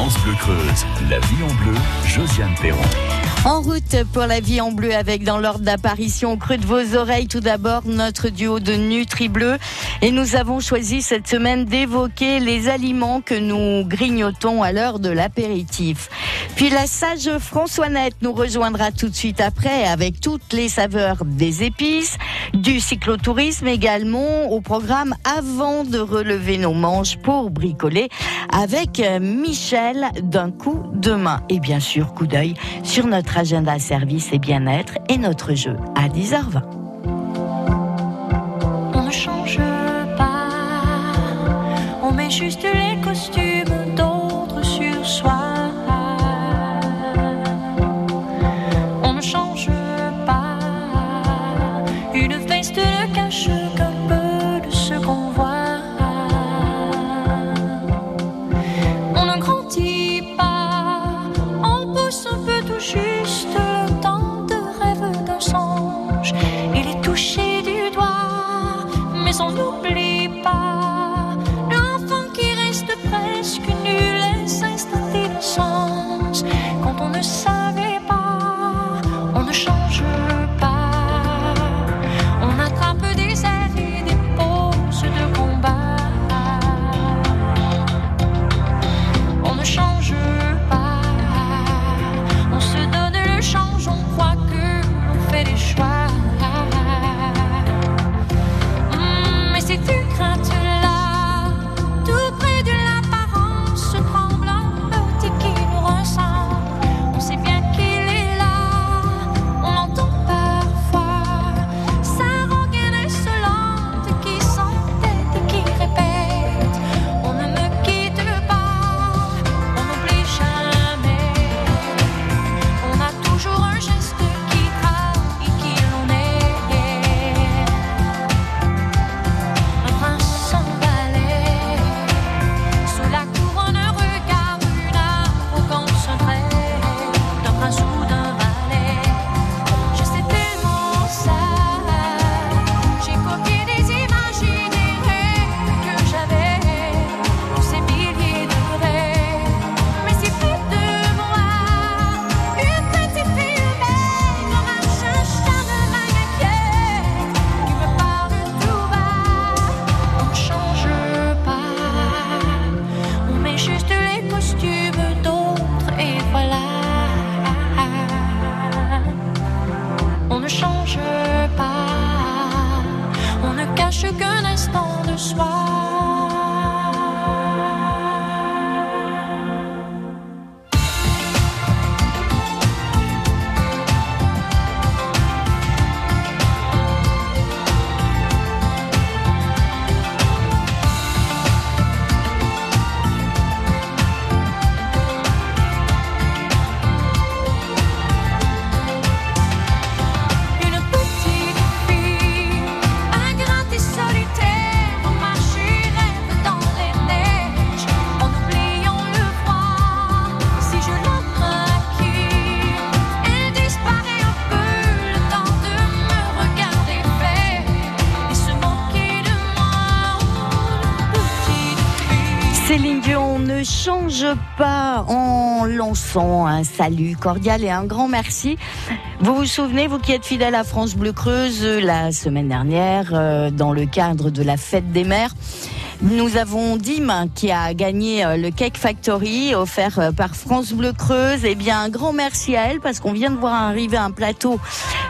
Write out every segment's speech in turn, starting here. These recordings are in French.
France Bleu Creuse, la vie en bleu, Josiane Perron. En route pour la vie en bleu avec dans l'ordre d'apparition au creux de vos oreilles. Tout d'abord notre duo de Nutri Bleu. Et nous avons choisi cette semaine d'évoquer les aliments que nous grignotons à l'heure de l'apéritif. Puis la sage Françoisette nous rejoindra tout de suite après avec toutes les saveurs des épices, du cyclotourisme également au programme avant de relever nos manches pour bricoler avec Michel d'un coup de main. Et bien sûr coup d'œil sur notre agenda service et bien-être et notre jeu à 10h20. On change pas, on met juste les Quand pas en lançant un salut cordial et un grand merci. Vous vous souvenez, vous qui êtes fidèle à France Bleu Creuse, la semaine dernière, euh, dans le cadre de la fête des mères, nous avons Dim qui a gagné euh, le Cake Factory offert euh, par France Bleu Creuse. Eh bien, un grand merci à elle parce qu'on vient de voir arriver un plateau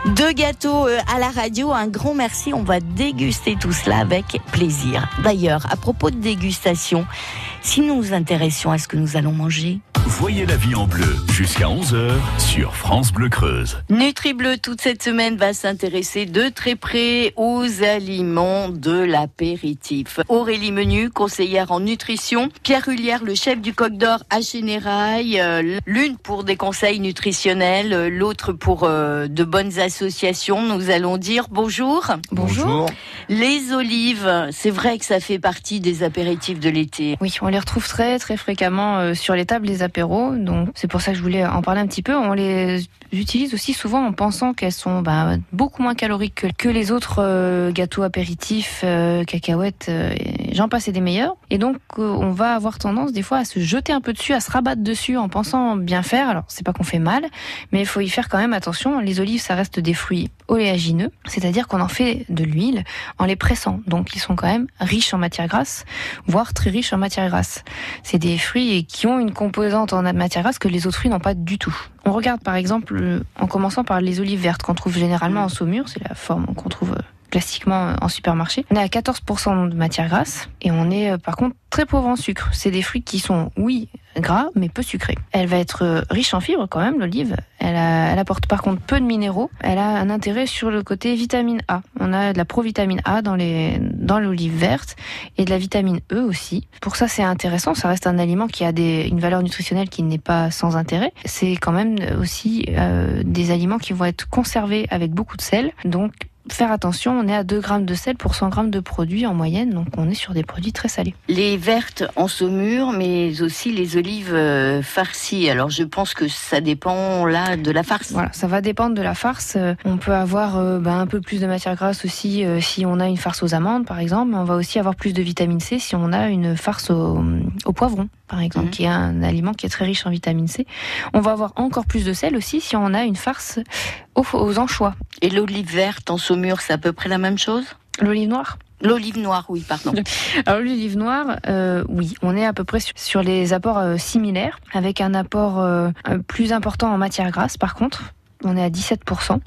de gâteaux euh, à la radio. Un grand merci. On va déguster tout cela avec plaisir. D'ailleurs, à propos de dégustation, si nous nous intéressions à ce que nous allons manger, Voyez la vie en bleu jusqu'à 11h sur France Bleu Creuse. NutriBleu, toute cette semaine, va s'intéresser de très près aux aliments de l'apéritif. Aurélie Menu, conseillère en nutrition. Pierre Hullière, le chef du Coq d'Or à Générail. euh, L'une pour des conseils nutritionnels, euh, l'autre pour euh, de bonnes associations. Nous allons dire bonjour. Bonjour. Les olives, c'est vrai que ça fait partie des apéritifs de l'été. Oui, on les retrouve très très fréquemment euh, sur les tables des apéros, donc c'est pour ça que je voulais en parler un petit peu. On les utilise aussi souvent en pensant qu'elles sont bah, beaucoup moins caloriques que, les autres euh, gâteaux apéritifs, euh, cacahuètes, j'en passe et des meilleurs. Et donc on va avoir tendance des fois à se jeter un peu dessus, à se rabattre dessus en pensant bien faire. Alors c'est pas qu'on fait mal, mais il faut y faire quand même attention. Les olives, ça reste des fruits oléagineux, c'est-à-dire qu'on en fait de l'huile en les pressant. Donc ils sont quand même riches en matière grasse, voire très riches en matière grasse. C'est des fruits qui ont une composante en matière grasse que les autres fruits n'ont pas du tout. On regarde par exemple euh, en commençant par les olives vertes qu'on trouve généralement en saumure, c'est la forme qu'on trouve classiquement euh, en supermarché. On est à 14% de matière grasse et on est euh, par contre très pauvre en sucre. C'est des fruits qui sont, oui, gras, mais peu sucrés. Elle va être euh, riche en fibres quand même, l'olive. Elle, elle apporte par contre peu de minéraux. Elle a un intérêt sur le côté vitamine A. On a de la provitamine A dans les dans l'olive verte et de la vitamine E aussi. Pour ça, c'est intéressant. Ça reste un aliment qui a des, une valeur nutritionnelle qui n'est pas sans intérêt. C'est quand même aussi euh, des aliments qui vont être conservés avec beaucoup de sel. Donc faire attention, on est à 2 grammes de sel pour 100 grammes de produits en moyenne, donc on est sur des produits très salés. Les vertes en saumure, mais aussi les olives euh, farcies. Alors je pense que ça dépend là de la farce. Voilà, ça va dépendre de la farce. Euh, On peut avoir euh, bah, un peu plus de matière grasse aussi euh, si on a une farce aux amandes, par exemple. Mais on va aussi avoir plus de vitamine C si on a une farce au, au poivron, par exemple, Mhm. qui est un aliment qui est très riche en vitamine C. On va avoir encore plus de sel aussi si on a une farce aux, aux anchois. Et l'olive verte en saumure, c'est à peu près la même chose? L'olive noire? L'olive noire, oui, pardon. Alors l'olive noire, euh, oui, on est à peu près sur, les apports euh, similaires, avec un apport euh, plus important en matière grasse par contre. On est à 17%.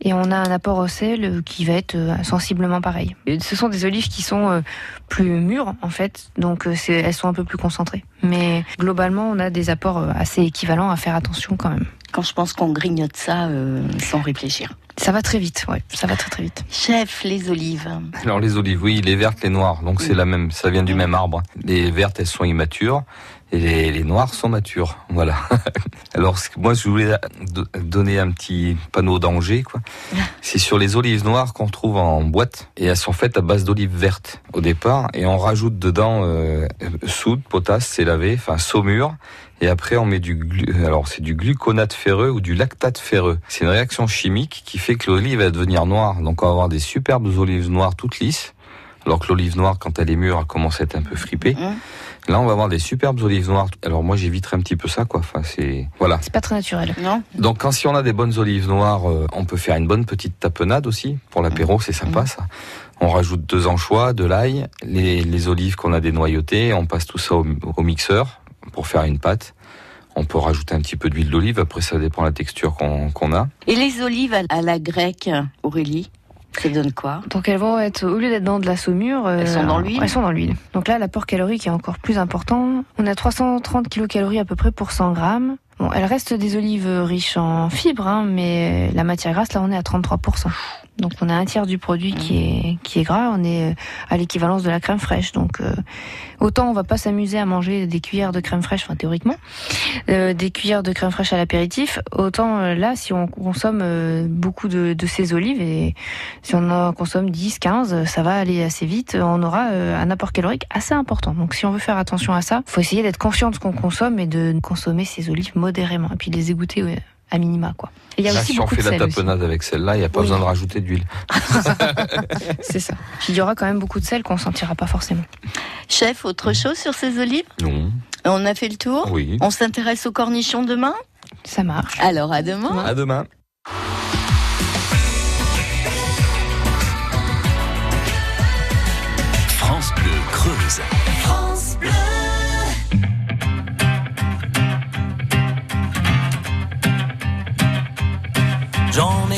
Et on a un apport au sel qui va être euh, sensiblement pareil. Et ce sont des olives qui sont euh, plus mûres en fait, donc euh, elles sont un peu plus concentrées. Mais globalement, on a des apports assez équivalents à faire attention quand même. Quand je pense qu'on grignote ça euh, sans réfléchir. Ça va très vite, ouais, ça va très très vite. Chef, les olives. Alors les olives, oui, les vertes, les noires. Donc c'est la même, ça vient du même arbre. Les vertes, elles sont immatures et les, les noires sont matures. Voilà. Alors moi, je voulais do- donner un petit panneau danger, quoi. C'est sur les olives noires qu'on trouve en boîte et elles sont faites à base d'olives vertes au départ et on rajoute dedans euh, soude, potasse, c'est lavé, enfin saumure. Et après, on met du glu... alors c'est du gluconate ferreux ou du lactate ferreux. C'est une réaction chimique qui fait que l'olive va devenir noire. Donc on va avoir des superbes olives noires toutes lisses. Alors que l'olive noire, quand elle est mûre, elle commence à être un peu fripée. Mmh. Là, on va avoir des superbes olives noires. Alors moi, j'éviterai un petit peu ça, quoi. Enfin, c'est voilà. C'est pas très naturel. Non Donc quand si on a des bonnes olives noires, euh, on peut faire une bonne petite tapenade aussi pour l'apéro, c'est sympa Mhm. ça. On rajoute deux anchois, de l'ail, les, les olives qu'on a dénoyautées, on passe tout ça au, au mixeur pour faire une pâte. On peut rajouter un petit peu d'huile d'olive, après ça dépend de la texture qu'on qu'on a. Et les olives à la grecque, Aurélie, ça donne quoi Donc elles vont être, au lieu d'être dans de la saumure, euh, Elles sont dans l'huile Elles sont dans l'huile. Donc là, l'apport calorique est encore plus important. On a 330 kilocalories à peu près pour 100 grammes. Bon, elles restent des olives riches en fibres, hein, mais la matière grasse, là, on est à 33%. Donc on a un tiers du produit qui est qui est gras. On est euh, à l'équivalence de la crème fraîche. Donc euh, autant on va pas s'amuser à manger des cuillères de crème fraîche, enfin théoriquement, euh, des cuillères de crème fraîche à l'apéritif. Autant euh, là, si on consomme euh, beaucoup de, de ces olives et si on en consomme 10, 15, ça va aller assez vite. On aura un apport calorique assez important. Donc si on veut faire attention à ça, faut essayer d'être conscient de ce qu'on consomme et de consommer ces olives modérément et puis les égoutter ouais, à minima quoi. Et il y a Là, aussi si on fait de la tapenade avec celle-là, il n'y a pas Oui. besoin de rajouter d'huile. C'est ça. Il y aura quand même beaucoup de sel qu'on sentira pas forcément. Chef, autre chose sur ces olives? Non. On a fait le tour? Oui. On s'intéresse aux cornichons demain? Ça marche. Alors à demain À demain. France Bleu Creuse.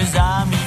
much I'm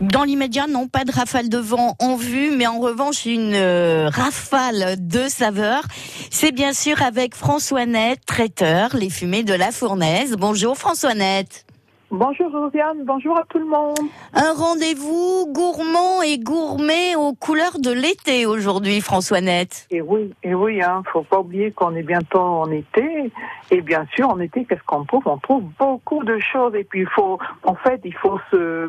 Dans l'immédiat, non, pas de rafale de vent en vue, mais en revanche, une euh, rafale de saveurs. C'est bien sûr avec François Net, traiteur, les fumées de la fournaise. Bonjour François. Bonjour Josiane, bonjour à tout le monde. Un rendez-vous gourmand et gourmet aux couleurs de l'été aujourd'hui, François Net. Et oui, et oui, hein, faut pas oublier qu'on est bientôt en été. Et bien sûr, en été, qu'est-ce qu'on trouve? On trouve beaucoup de choses. Et puis il faut, en fait, il faut se,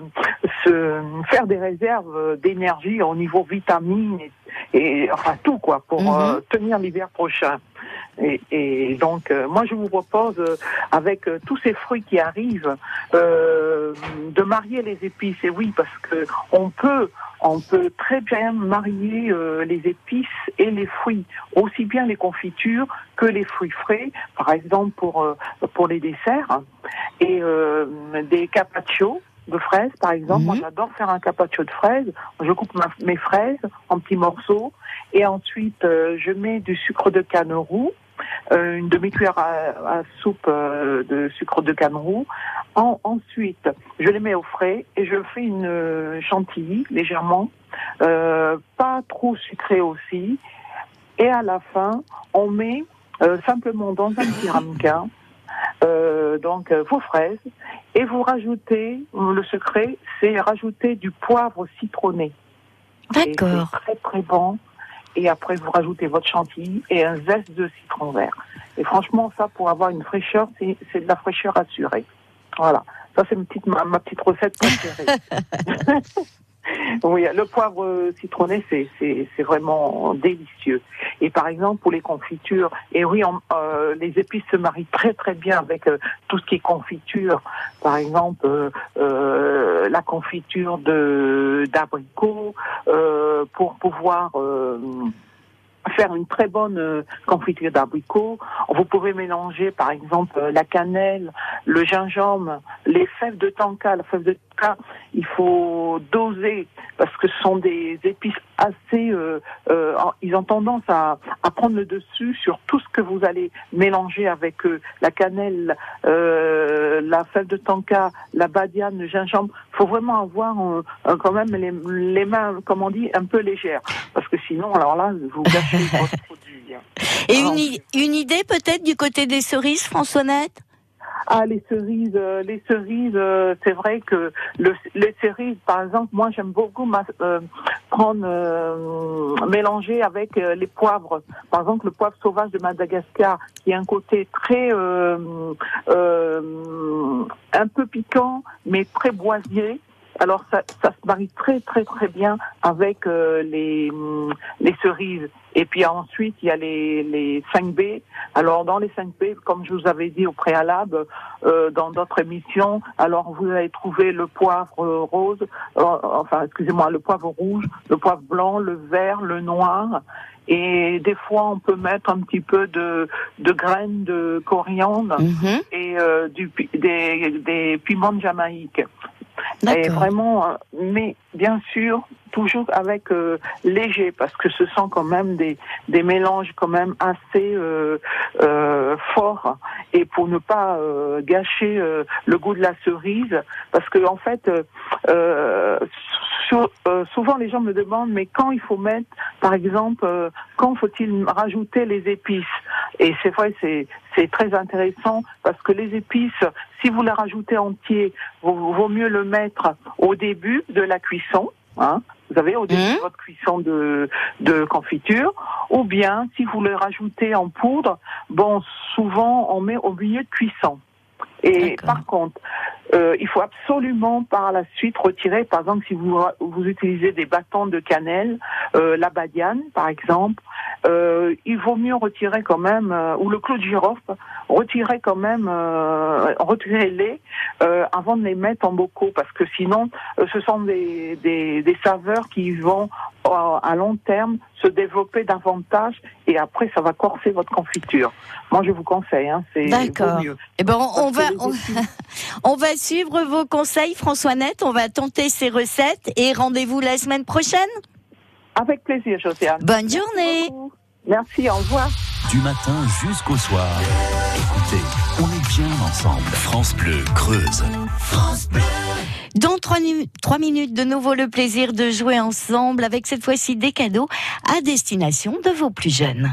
se faire des réserves d'énergie au niveau vitamines et, et enfin tout quoi pour Mhm. euh, tenir l'hiver prochain. Et, et donc, euh, moi, je vous propose, euh, avec tous ces fruits qui arrivent, de marier les épices. Et oui, parce que on peut, on peut très bien marier les épices et les fruits, aussi bien les confitures que les fruits frais, par exemple pour pour les desserts hein. et des carpaccio de fraises, par exemple. Mhm. Moi, j'adore faire un carpaccio de fraises. Je coupe ma- mes fraises en petits morceaux et ensuite euh, je mets du sucre de canne roux, euh, une demi-cuillère à, à soupe euh, de sucre de canne roux. En- ensuite, je les mets au frais et je fais une chantilly légèrement, pas trop sucré aussi. Et à la fin, on met simplement dans un petit ramequin euh, donc euh, vos fraises et vous rajoutez le secret, c'est rajouter du poivre citronné. D'accord. Très très bon. Et après, vous rajoutez votre chantilly et un zeste de citron vert. Et franchement, ça, pour avoir une fraîcheur, c'est c'est de la fraîcheur assurée. Voilà. Ça, c'est ma petite, ma, ma petite recette préférée. oui, le poivre euh, citronné, c'est- c'est vraiment délicieux. Et par exemple, pour les confitures, et oui, euh, les épices se marient très très bien avec euh, tout ce qui est confiture. Par exemple, la confiture d'abricot, pour pouvoir faire une très bonne confiture d'abricot. Vous pouvez mélanger, par exemple, la cannelle, le gingembre, les fèves de tonka. La fève de il faut doser parce que ce sont des épices assez. euh, euh, ils ont tendance à, à prendre le dessus sur tout ce que vous allez mélanger avec eux. La cannelle, euh, la fève de tonka, la badiane, le gingembre. Il faut vraiment avoir euh, euh, quand même les, les mains, comme on dit, un peu légères parce que sinon, alors là, vous gâchez votre produit. hein. Et une, une idée peut-être du côté des cerises, François Net? Ah, les cerises, euh, les cerises, euh, c'est vrai que le, les cerises, par exemple, moi j'aime beaucoup ma- euh, prendre, euh, mélanger avec les poivres. Par exemple, le poivre sauvage de Madagascar, qui a un côté très, un peu piquant, mais très boisier. Alors ça, ça se marie très très très bien avec euh, les hum, les cerises. Et puis ensuite il y a les les 5B. Alors dans les 5B, comme je vous avais dit au préalable euh, dans d'autres émissions, alors vous allez trouver le poivre euh, rose, euh, enfin excusez-moi, le poivre rouge, le poivre blanc, le vert, le noir. Et des fois, on peut mettre un petit peu de, de graines de coriandre Mhm. et euh, du, des, des piments de Jamaïque. Et vraiment, euh, mais bien sûr, toujours avec euh, léger, parce que ce sont quand même des, des mélanges quand même assez euh, euh, forts, et pour ne pas euh, gâcher euh, le goût de la cerise, parce que en fait, euh, souvent les gens me demandent, mais quand il faut mettre, par exemple, quand faut-il rajouter les épices? Et c'est vrai, c'est c'est très intéressant parce que les épices, si vous les rajoutez entier, vaut, vaut mieux le mettre au début de la cuisson. Hein, vous savez, au début de votre cuisson de, de confiture, ou bien si vous le rajoutez en poudre, bon, souvent on met au milieu de cuisson. Et par contre, euh, il faut absolument par la suite retirer, par exemple, si vous, vous utilisez des bâtons de cannelle, euh, la badiane par exemple, euh, il vaut mieux retirer quand même, euh, ou le clou de girofle, retirer quand même, euh, retirer-les euh, avant de les mettre en bocaux, parce que sinon, euh, ce sont des, des, des saveurs qui vont à long terme se développer davantage et après ça va corser votre confiture. Moi je vous conseille, hein, c'est D'accord. mieux. Eh ben, on, on va, on va suivre vos conseils, François-Net. On va tenter ces recettes et rendez-vous la semaine prochaine. Avec plaisir, Josiane. Bonne journée. Merci, au revoir. Du matin jusqu'au soir. Écoutez, on est bien ensemble. France Bleu Creuse. Dans trois, nu- trois minutes, de nouveau le plaisir de jouer ensemble avec cette fois-ci des cadeaux à destination de vos plus jeunes.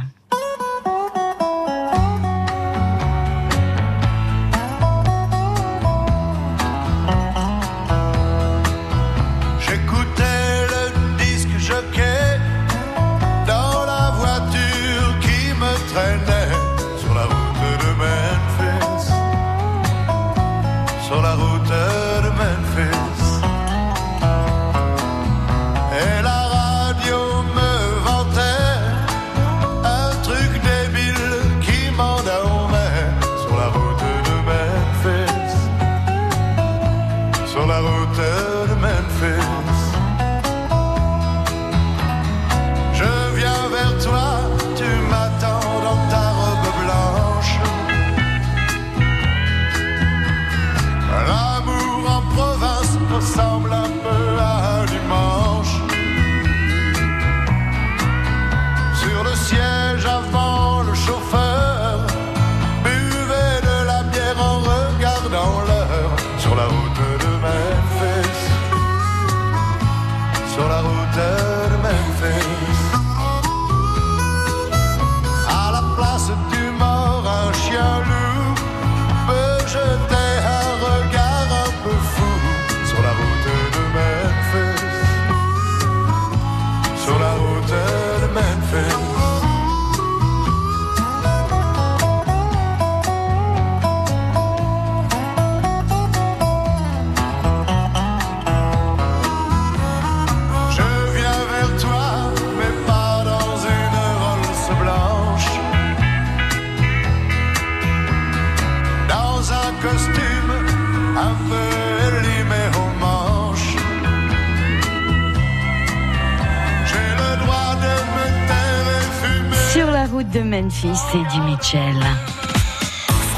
De Memphis, du Mitchell.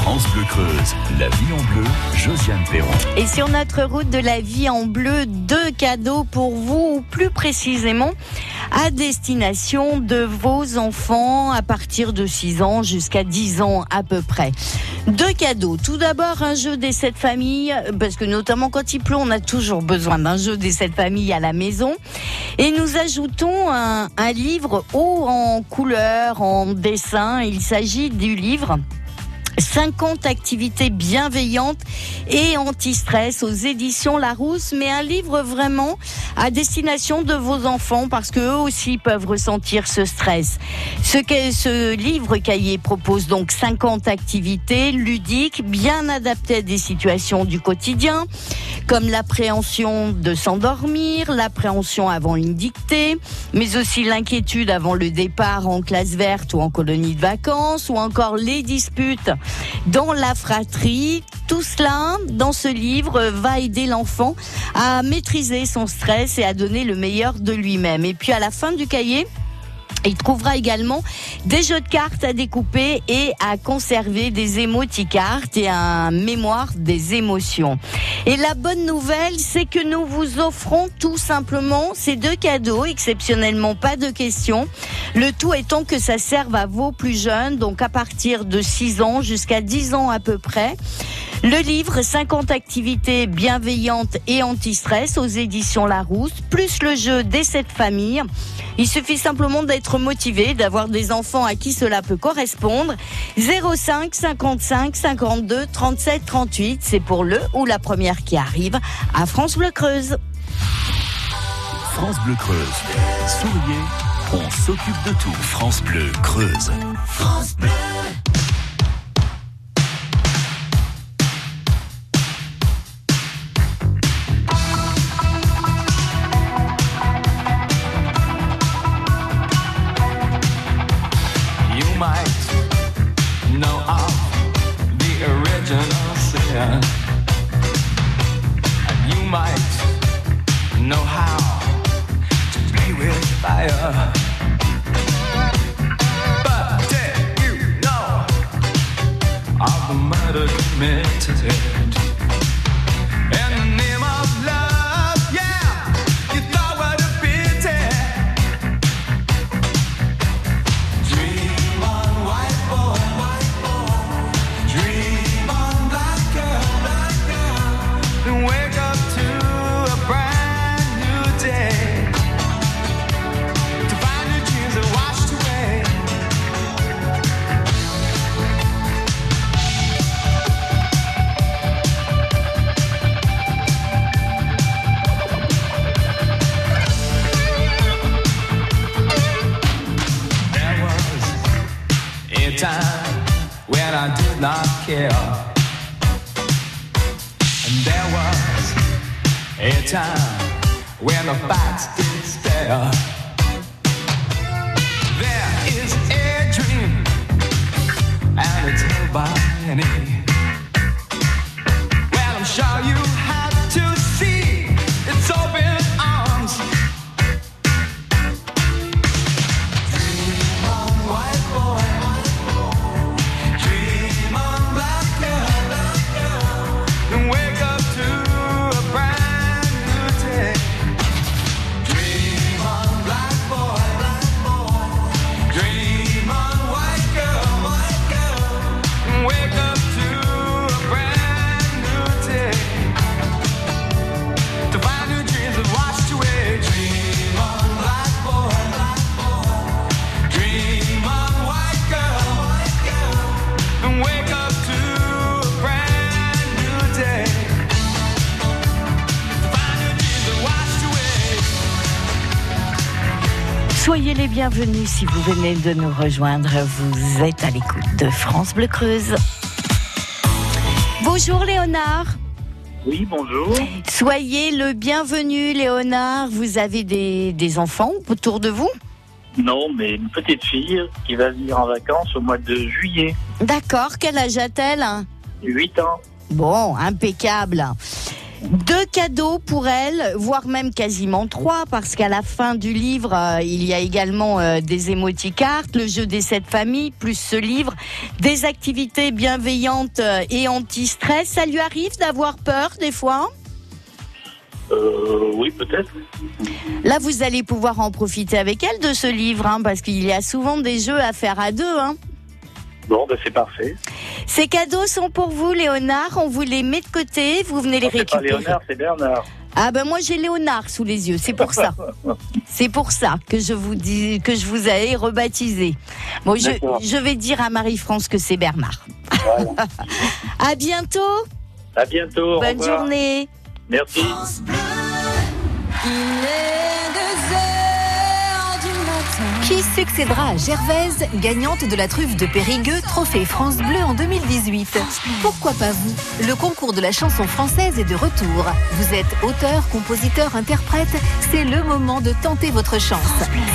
France Bleu Creuse. La vie en bleu. Josiane Perron. Et sur notre route de la vie en bleu, deux cadeaux pour vous, ou plus précisément à destination de vos enfants à partir de 6 ans jusqu'à 10 ans à peu près. Deux cadeaux. Tout d'abord, un jeu des sept familles, parce que notamment quand il pleut, on a toujours besoin d'un jeu des sept familles à la maison. Et nous ajoutons un, livre haut en couleur, en dessin. Il s'agit du livre 50 activités bienveillantes et anti-stress aux éditions Larousse, mais un livre vraiment à destination de vos enfants parce que eux aussi peuvent ressentir ce stress. Ce, ce livre cahier propose donc 50 activités ludiques bien adaptées à des situations du quotidien, comme l'appréhension de s'endormir, l'appréhension avant une dictée, mais aussi l'inquiétude avant le départ en classe verte ou en colonie de vacances, ou encore les disputes dans la fratrie. Tout cela, dans ce livre, va aider l'enfant à maîtriser son stress et à donner le meilleur de lui-même. Et puis à la fin du cahier, il trouvera également des jeux de cartes à découper et à conserver des émoticartes et un mémoire des émotions. Et la bonne nouvelle, c'est que nous vous offrons tout simplement ces deux cadeaux, exceptionnellement pas de questions. Le tout étant que ça serve à vos plus jeunes, donc à partir de 6 ans jusqu'à 10 ans à peu près. Le livre 50 activités bienveillantes et anti-stress aux éditions Larousse, plus le jeu des sept familles. Il suffit simplement d'être motivé, d'avoir des enfants à qui cela peut correspondre. 05 55 52 37 38, c'est pour le ou la première qui arrive à France Bleu Creuse. France Bleu Creuse. Souriez, on s'occupe de tout. France Bleu Creuse. You Bienvenus si vous venez de nous rejoindre. Vous êtes à l'écoute de France Bleu Creuse. Bonjour Léonard. Oui, bonjour. Soyez le bienvenu Léonard. Vous avez des, des enfants autour de vous? Non, mais une petite fille qui va venir en vacances au mois de juillet. D'accord. Quel âge a-t-elle? 8 ans. Bon, impeccable. Deux cadeaux pour elle, voire même quasiment trois, parce qu'à la fin du livre, euh, il y a également euh, des émoticartes, le jeu des sept familles, plus ce livre, des activités bienveillantes euh, et anti-stress. Ça lui arrive d'avoir peur des fois? Euh, oui, peut-être. Là, vous allez pouvoir en profiter avec elle de ce livre, hein, parce qu'il y a souvent des jeux à faire à deux. Hein. Bon, ben c'est parfait. Ces cadeaux sont pour vous, Léonard. On vous les met de côté. Vous venez les Non, c'est pas récupérer. Léonard, c'est Bernard. Ah ben moi j'ai Léonard sous les yeux, c'est pour ça. C'est pour ça que je vous dis que je vous ai rebaptisé. Bon, je, vais dire à Marie-France que c'est Bernard. Voilà. À bientôt. À bientôt. Bonne journée. Merci. Il est Qui succédera à Gervaise, gagnante de la truffe de Périgueux, trophée France Bleu en 2018 Pourquoi pas vous? Le concours de la chanson française est de retour. Vous êtes auteur, compositeur, interprète, c'est le moment de tenter votre chance.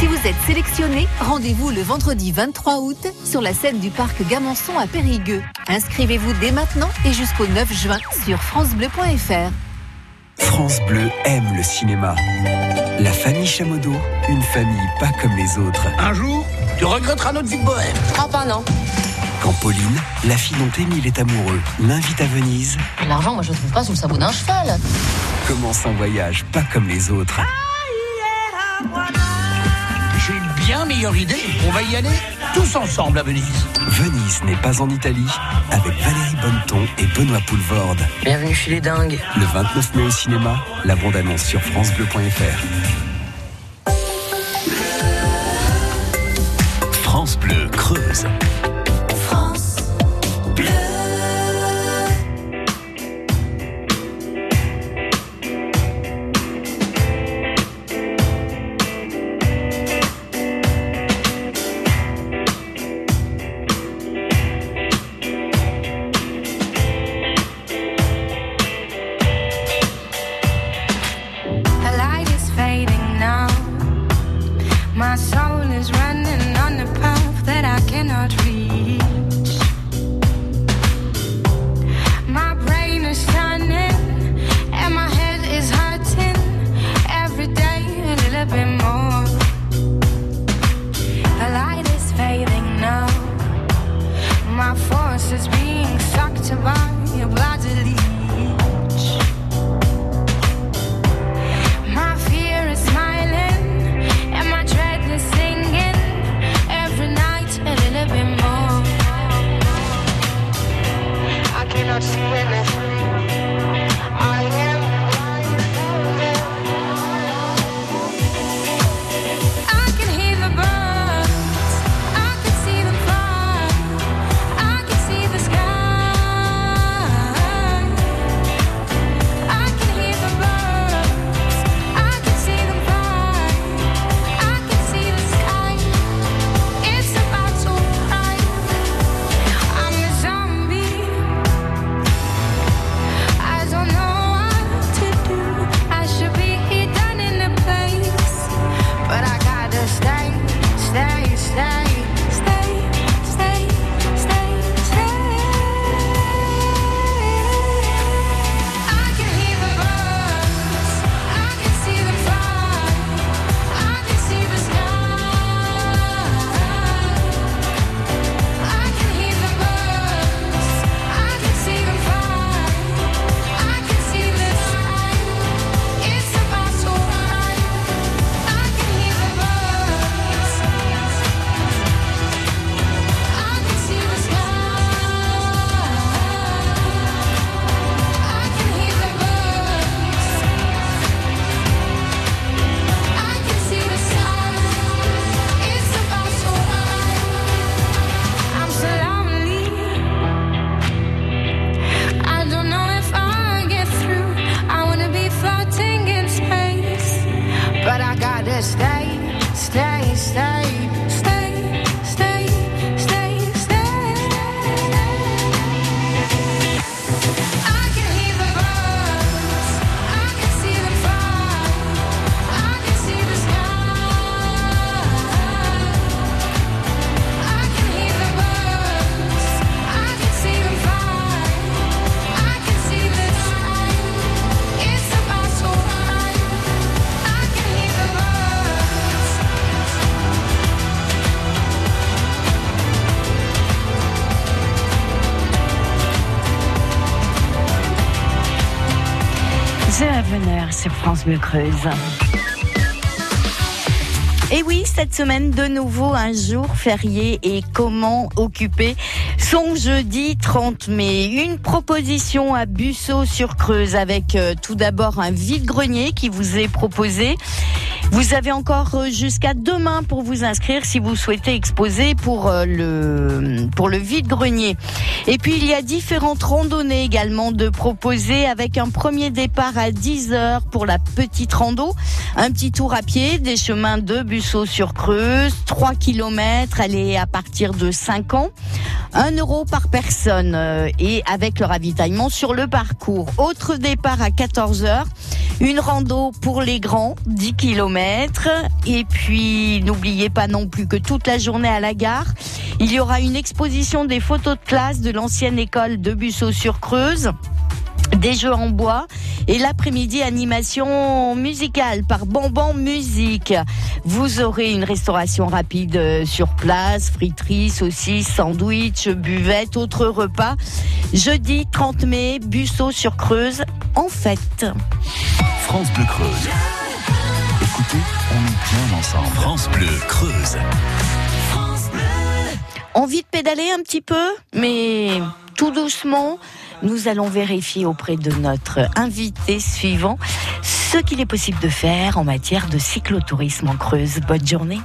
Si vous êtes sélectionné, rendez-vous le vendredi 23 août sur la scène du parc Gamançon à Périgueux. Inscrivez-vous dès maintenant et jusqu'au 9 juin sur francebleu.fr. France Bleu aime le cinéma. La famille Chamodo, une famille pas comme les autres. Un jour, tu regretteras notre vie de bohème. Ah, pas non. Quand Pauline, la fille dont Émile est amoureux, l'invite à Venise, L'argent, moi, je le trouve pas sous le sabot d'un cheval. commence un voyage pas comme les autres. J'ai une bien meilleure idée. On va y aller tous ensemble à Venise. Venise n'est pas en Italie, avec Valérie Bonneton et Benoît Poulvorde. Bienvenue chez les dingues. Le 29 mai au cinéma, la bande-annonce sur francebleu.fr. France Bleu Creuse. Sur France Bleu Creuse. Et oui, cette semaine, de nouveau, un jour férié et comment occuper son jeudi 30 mai. Une proposition à Busseau sur Creuse avec euh, tout d'abord un vide-grenier qui vous est proposé. Vous avez encore euh, jusqu'à demain pour vous inscrire si vous souhaitez exposer pour euh, le pour le vide-grenier. Et puis il y a différentes randonnées également de proposer avec un premier départ à 10 heures pour la petite rando, un petit tour à pied des chemins de Busseau sur Creuse, 3 km, aller à partir de 5 ans, 1 euro par personne euh, et avec le ravitaillement sur le parcours. Autre départ à 14 heures, une rando pour les grands, 10 km. Et puis, n'oubliez pas non plus que toute la journée à la gare, il y aura une exposition des photos de classe de l'ancienne école de Busseau-sur-Creuse des jeux en bois et l'après-midi animation musicale par Bonbon Musique. Vous aurez une restauration rapide euh, sur place, friterie, saucisses, sandwich, buvette, autres repas. Jeudi 30 mai, Busseau sur Creuse en fête. France Bleu Creuse. Écoutez, on est bien ensemble. France Bleu Creuse. Envie de pédaler un petit peu, mais tout doucement. Nous allons vérifier auprès de notre invité suivant ce qu'il est possible de faire en matière de cyclotourisme en Creuse. Bonne journée.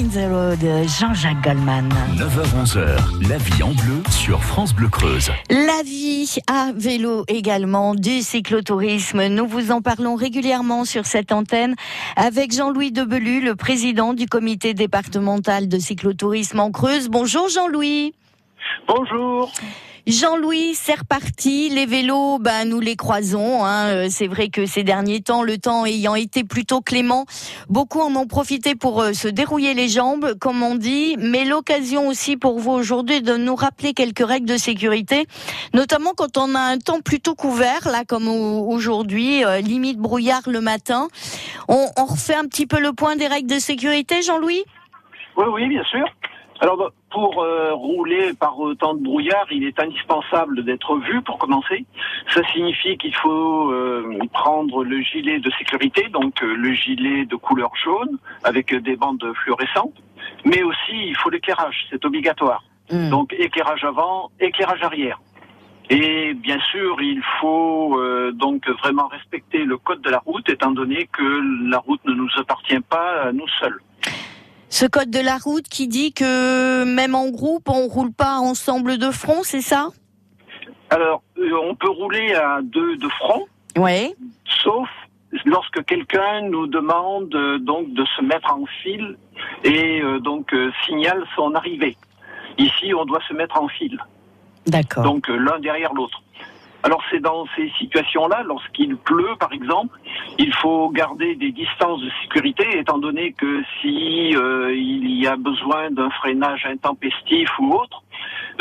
In the Road, Jean-Jacques Goldman. 9h-11h, la vie en bleu sur France Bleu Creuse. La vie à vélo également, du cyclotourisme. Nous vous en parlons régulièrement sur cette antenne avec Jean-Louis Debelu, le président du comité départemental de cyclotourisme en Creuse. Bonjour Jean-Louis. Bonjour. Jean-Louis, c'est reparti. Les vélos, ben, nous les croisons. hein. Euh, C'est vrai que ces derniers temps, le temps ayant été plutôt clément, beaucoup en ont profité pour euh, se dérouiller les jambes, comme on dit, mais l'occasion aussi pour vous aujourd'hui de nous rappeler quelques règles de sécurité, notamment quand on a un temps plutôt couvert, là comme au- aujourd'hui, euh, limite brouillard le matin. On, on refait un petit peu le point des règles de sécurité, Jean-Louis? Oui, oui, bien sûr. Alors, pour euh, rouler par autant de brouillard, il est indispensable d'être vu pour commencer. Ça signifie qu'il faut euh, prendre le gilet de sécurité, donc euh, le gilet de couleur jaune avec des bandes fluorescentes. Mais aussi, il faut l'éclairage, c'est obligatoire. Donc, éclairage avant, éclairage arrière. Et bien sûr, il faut euh, donc vraiment respecter le code de la route, étant donné que la route ne nous appartient pas à nous seuls. Ce code de la route qui dit que même en groupe, on roule pas ensemble de front, c'est ça? Alors, euh, on peut rouler à deux de front, Oui. sauf lorsque quelqu'un nous demande euh, donc de se mettre en file et euh, donc euh, signale son arrivée. Ici, on doit se mettre en file. D'accord. Donc l'un derrière l'autre. Alors c'est dans ces situations-là, lorsqu'il pleut par exemple, il faut garder des distances de sécurité, étant donné que si euh, il y a besoin d'un freinage intempestif ou autre,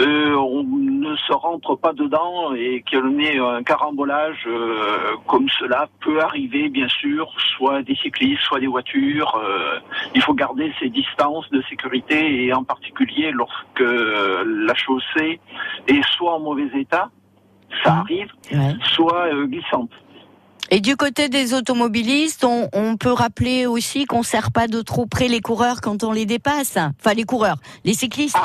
euh, on ne se rentre pas dedans et y ait un carambolage euh, comme cela peut arriver bien sûr, soit des cyclistes, soit des voitures. il faut garder ces distances de sécurité et en particulier lorsque la chaussée est soit en mauvais état, ça arrive, soit euh, glissante. Et du côté des automobilistes, on, on peut rappeler aussi qu'on ne serre pas de trop près les coureurs quand on les dépasse. Enfin, les coureurs, les cyclistes.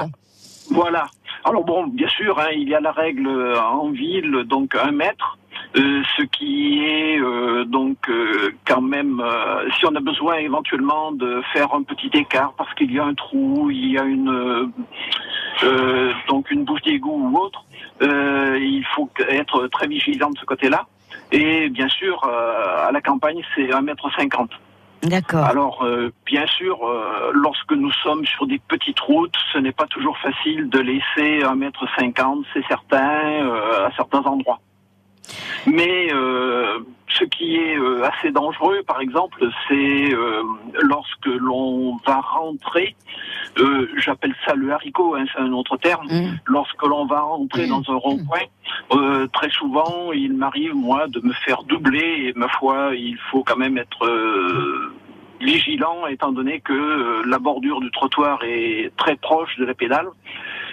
Voilà. Alors bon, bien sûr, hein, il y a la règle euh, en ville, donc un mètre. euh, ce qui est euh, donc euh, quand même, si on a besoin éventuellement de faire un petit écart parce qu'il y a un trou, il y a une donc une bouche d'égout ou autre, il faut être très vigilant de ce côté-là. Et bien sûr, euh, à la campagne, c'est un mètre cinquante. D'accord. Alors, euh, bien sûr, euh, lorsque nous sommes sur des petites routes, ce n'est pas toujours facile de laisser un mètre cinquante, c'est certain, euh, à certains endroits. Mais euh, ce qui est euh, assez dangereux, par exemple, c'est euh, lorsque l'on va rentrer, euh, j'appelle ça le haricot, hein, c'est un autre terme, lorsque l'on va rentrer dans un rond-point, euh, très souvent, il m'arrive, moi, de me faire doubler, et ma foi, il faut quand même être euh, vigilant, étant donné que euh, la bordure du trottoir est très proche de la pédale.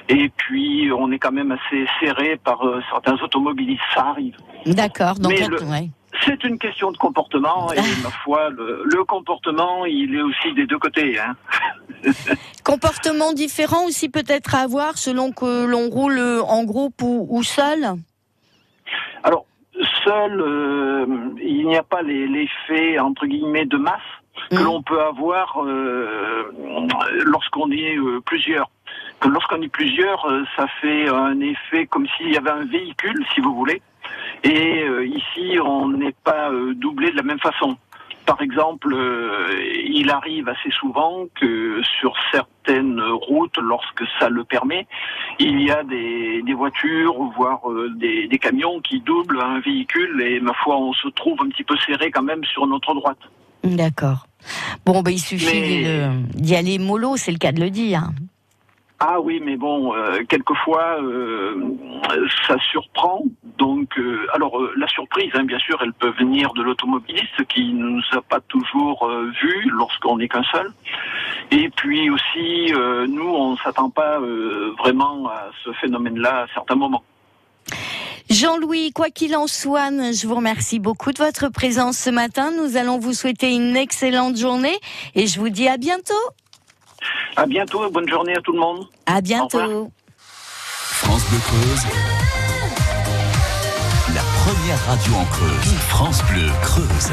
Et puis, on est quand même assez serré par certains automobilistes, ça arrive. D'accord. Donc, Mais att- le- ouais. C'est une question de comportement, et ma foi, le, le comportement, il est aussi des deux côtés. Hein. comportement différent aussi peut-être à avoir selon que l'on roule en groupe ou, ou seul? Alors, seul, euh, il n'y a pas les- l'effet, entre guillemets, de masse que l'on peut avoir euh, lorsqu'on est euh, plusieurs. Lorsqu'on est plusieurs, euh, ça fait un effet comme s'il y avait un véhicule, si vous voulez. Et euh, ici, on n'est pas euh, doublé de la même façon. Par exemple, euh, il arrive assez souvent que sur certaines routes, lorsque ça le permet, il y a des, des voitures, voire des, des camions qui doublent un véhicule et ma foi, on se trouve un petit peu serré quand même sur notre droite. D'accord. Bon, ben, il suffit Mais- d'y aller mollo, c'est le cas de le dire. Ah oui, mais bon, euh, quelquefois, euh, ça surprend. Donc, euh, alors la surprise, hein, bien sûr, elle peut venir de l'automobiliste qui ne nous a pas toujours vus lorsqu'on n'est qu'un seul. Et puis aussi, nous, on s'attend pas vraiment à ce phénomène-là à certains moments. Jean-Louis, quoi qu'il en soit, je vous remercie beaucoup de votre présence ce matin. Nous allons vous souhaiter une excellente journée et je vous dis à bientôt. À bientôt, bonne journée à tout le monde. À bientôt. France Bleu Creuse. La première radio en Creuse. France Bleu Creuse.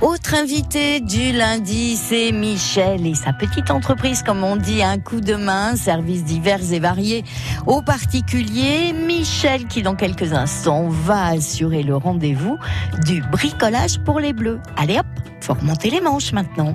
Autre invité du lundi, c'est Michel et sa petite entreprise, comme on dit, un coup de main, services divers et variés aux particuliers. Michel qui, dans quelques instants, va assurer le rendez-vous du bricolage pour les bleus. Allez hop, faut remonter les manches maintenant.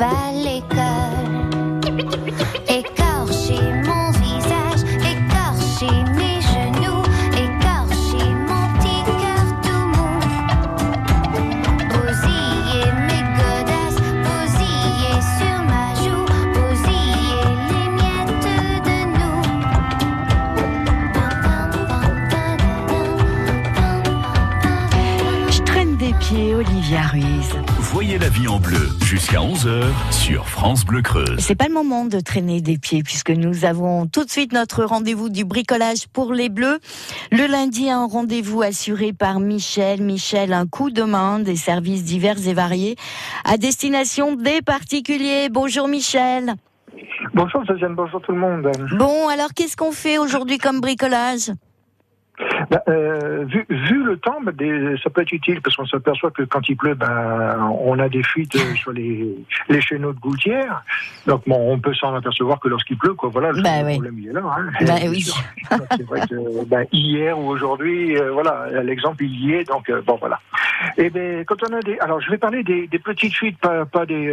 Pas l'école. Écorcher mon visage, écorcher mes genoux, écorcher mon petit cœur tout mou. Bousiller mes godasses, bousiller sur ma joue, bousiller les miettes de nous. Je traîne des pieds, Olivia Ruiz. Voyez la vie en bleu jusqu'à 11h sur France Bleu Creuse. C'est pas le moment de traîner des pieds puisque nous avons tout de suite notre rendez-vous du bricolage pour les bleus. Le lundi, un rendez-vous assuré par Michel. Michel, un coup de main des services divers et variés à destination des particuliers. Bonjour Michel. Bonjour Josiane, bonjour tout le monde. Bon, alors qu'est-ce qu'on fait aujourd'hui comme bricolage? Bah, euh, vu, vu le temps, bah, des- ça peut être utile parce qu'on s'aperçoit que quand il pleut, ben, on a des fuites euh, sur les, les chéneaux de gouttière. Donc bon, on peut s'en apercevoir que lorsqu'il pleut, quoi. Voilà, le Bah oui. problème il est là. Hein. Bah oui. vrai que hier ou aujourd'hui, euh, voilà, l'exemple il y est. Donc euh, bon voilà. Et ben quand on a des, alors je vais parler des, des petites fuites, pas, pas des,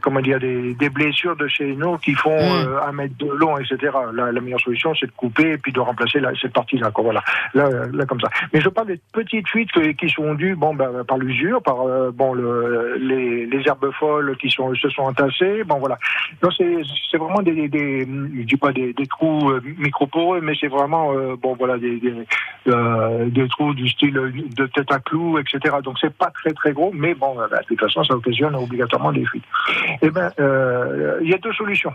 comment dire, des, des blessures de chéneaux qui font Mm. un mètre de long, etc. La, la meilleure solution, c'est de couper et puis de remplacer la, cette partie-là. quoi. Voilà, là, là comme ça. Mais je parle des petites fuites qui sont dues, bon, ben, par l'usure, par euh, bon le, les, les herbes folles qui sont se sont entassées. Bon voilà. Donc c'est vraiment des, des, je dis pas des, trous euh, microporeux, mais c'est vraiment euh, bon voilà des des, trous du style de tête à clou, etc. Donc c'est pas très très gros, mais bon, ben, de toute façon, ça occasionne obligatoirement des fuites. Eh euh, il y a deux solutions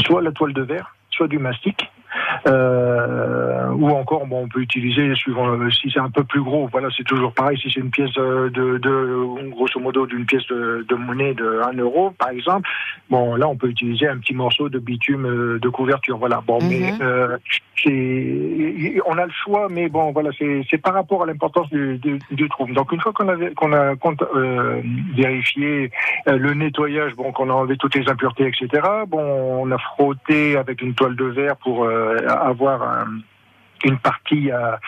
soit la toile de verre, soit du mastic, euh, ou encore bon, on peut utiliser suivant euh, si c'est un peu plus gros. Voilà, c'est toujours pareil. Si c'est une pièce euh, de, de grosso modo d'une pièce de, de monnaie de 1 euro, par exemple, bon là on peut utiliser un petit morceau de bitume euh, de couverture. Voilà. Bon, mais euh, c'est on a le choix, mais bon voilà, c'est par rapport à l'importance du, du, du trou. Donc une fois qu'on a qu'on a qu'on a, euh, vérifié euh, le nettoyage, bon qu'on a enlevé toutes les impuretés, etc. Bon, on a frotté avec une toile de verre pour euh, avoir un- une partie à,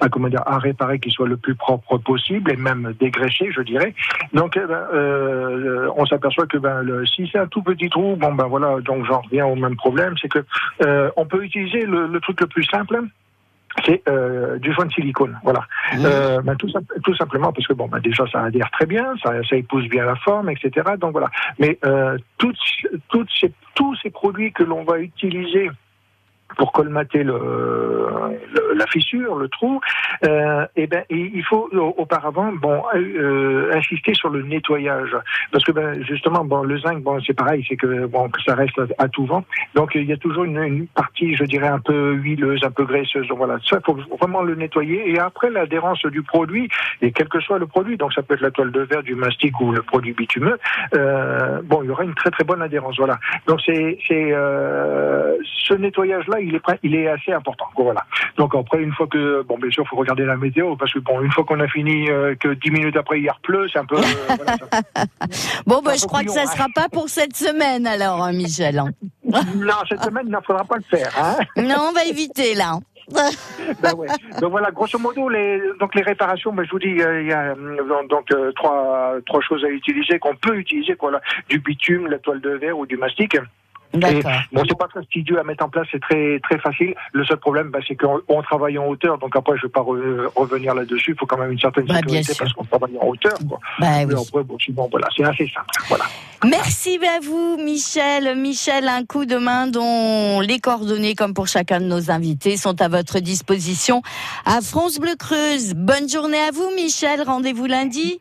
à, comment dire à réparer qui soit le plus propre possible et même dégraissé je dirais donc eh ben, euh, on s'aperçoit que ben, le, si c'est un tout petit trou bon ben voilà donc j'en reviens au même problème c'est que euh, on peut utiliser le, le truc le plus simple c'est euh, du joint de silicone, voilà. Euh, ben, tout, simple- tout simplement parce que bon, ben, déjà ça adhère très bien, ça, ça épouse bien la forme, etc. Donc voilà. Mais euh, toutes, toutes ces, tous ces produits que l'on va utiliser pour colmater la fissure, le trou, euh, et ben et il faut au- auparavant bon euh, insister sur le nettoyage. Parce que ben justement bon le zinc bon c'est pareil c'est que bon que ça reste à, tout vent. Donc il y a toujours une, partie je dirais un peu huileuse un peu graisseuse. Donc voilà. Ça faut vraiment le nettoyer. Et après l'adhérence du produit et quel que soit le produit donc ça peut être la toile de verre du mastic ou le produit bitumeux euh, bon il y aura une très très bonne adhérence. Voilà. Donc c'est c'est euh, ce nettoyage là il est prêt- il est assez important quoi, voilà donc après une fois que bon bien sûr faut regarder la météo parce que bon une fois qu'on a fini euh, que dix minutes après il repleut c'est un peu euh, voilà, ça- Bon, bah, je crois que ça hein. sera pas pour cette semaine alors, hein, Michel. hein. non cette semaine il ne faudra pas le faire hein Non, on va éviter là. Ben ouais. Donc voilà, grosso modo, les, donc les réparations, ben, je vous dis, euh, il y a euh, donc, donc, euh, trois, trois choses à utiliser, qu'on peut utiliser, quoi, là. du bitume, la toile de verre ou du mastic. D'accord. bon, c'est pas très fastidieux à mettre en place, c'est très très facile. Le seul problème, ben, c'est qu'on on travaille en hauteur, donc après, je vais pas re- revenir là-dessus. Il faut quand même une certaine Bah, sécurité parce qu'on travaille en hauteur. Quoi. Bah oui. après, bon, sinon, voilà, c'est assez simple. Voilà. Merci à vous, Michel. Michel, un coup de main dont les coordonnées, comme pour chacun de nos invités, sont à votre disposition à France Bleu Creuse. Bonne journée à vous, Michel. Rendez-vous lundi.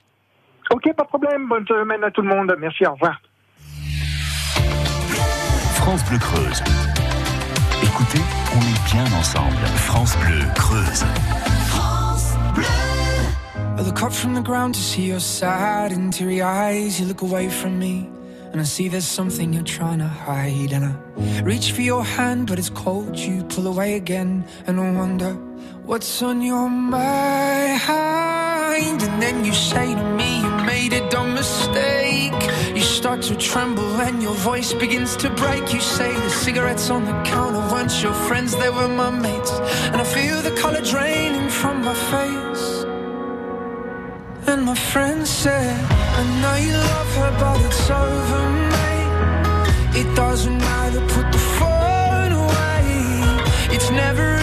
Ok, pas de problème. Bonne semaine à tout le monde. Merci, au revoir. France Bleu Creuse. Écoutez, on est bien ensemble. France Bleu Creuse. I look up from the ground to see your sad and teary eyes. You look away from me, and I see there's something you're trying to hide. And I reach for your hand, but it's cold. You pull away again, and I wonder what's on your mind. And then you say to me, You made a dumb mistake. You start to tremble, and your voice begins to break. You say the cigarettes on the counter weren't your friends, they were my mates. And I feel the color draining from my face. And my friend said, I know you love her, but it's over, mate. It doesn't matter, put the phone away. It's never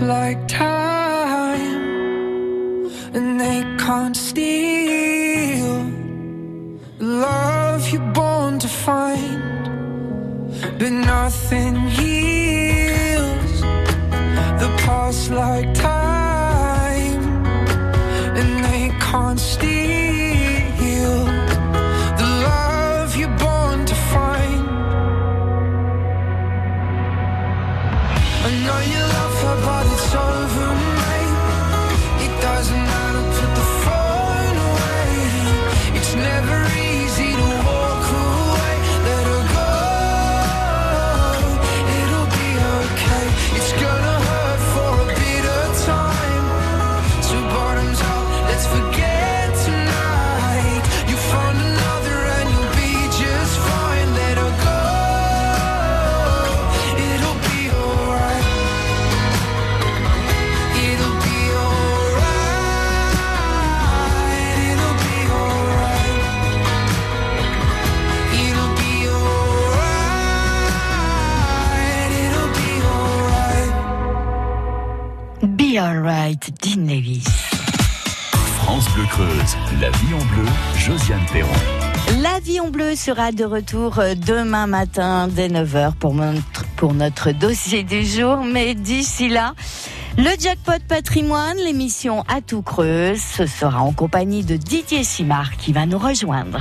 like time, and they can't steal love you're born to find. But nothing heals the past like time, and they can't steal Alright, Dean Lewis. France Bleu Creuse, la vie en bleu, Josiane Perron. La vie en bleu sera de retour euh, demain matin dès 9h pour notre, pour notre dossier du jour. Mais d'ici là, le jackpot patrimoine, l'émission à tout creuse, ce sera en compagnie de Didier Simard qui va nous rejoindre.